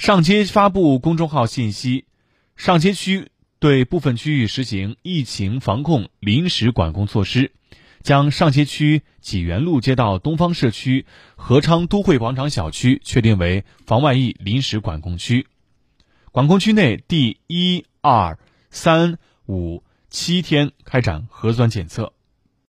上街发布公众号信息，上街区对部分区域实行疫情防控临时管控措施，将上街区济源路街道东方社区和昌都会广场小区确定为防外溢临时管控区，管控区内第一、二、三、五、七天开展核酸检测。